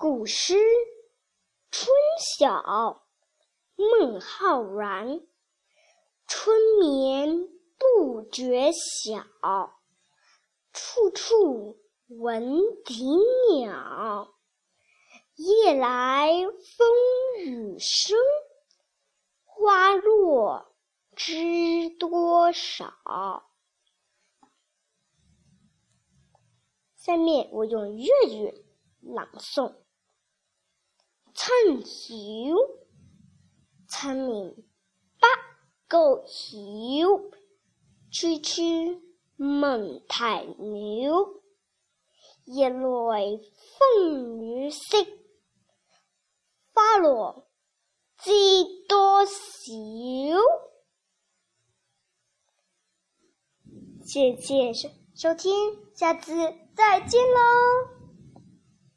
古诗《春晓》孟浩然。春眠不觉晓，处处闻啼鸟。夜来风雨声，花落知多少。下面我用粤语朗诵：春晓，春眠不觉晓，处处闻啼鸟。夜来风雨声，花落知多少。谢谢收收听，下次再见喽。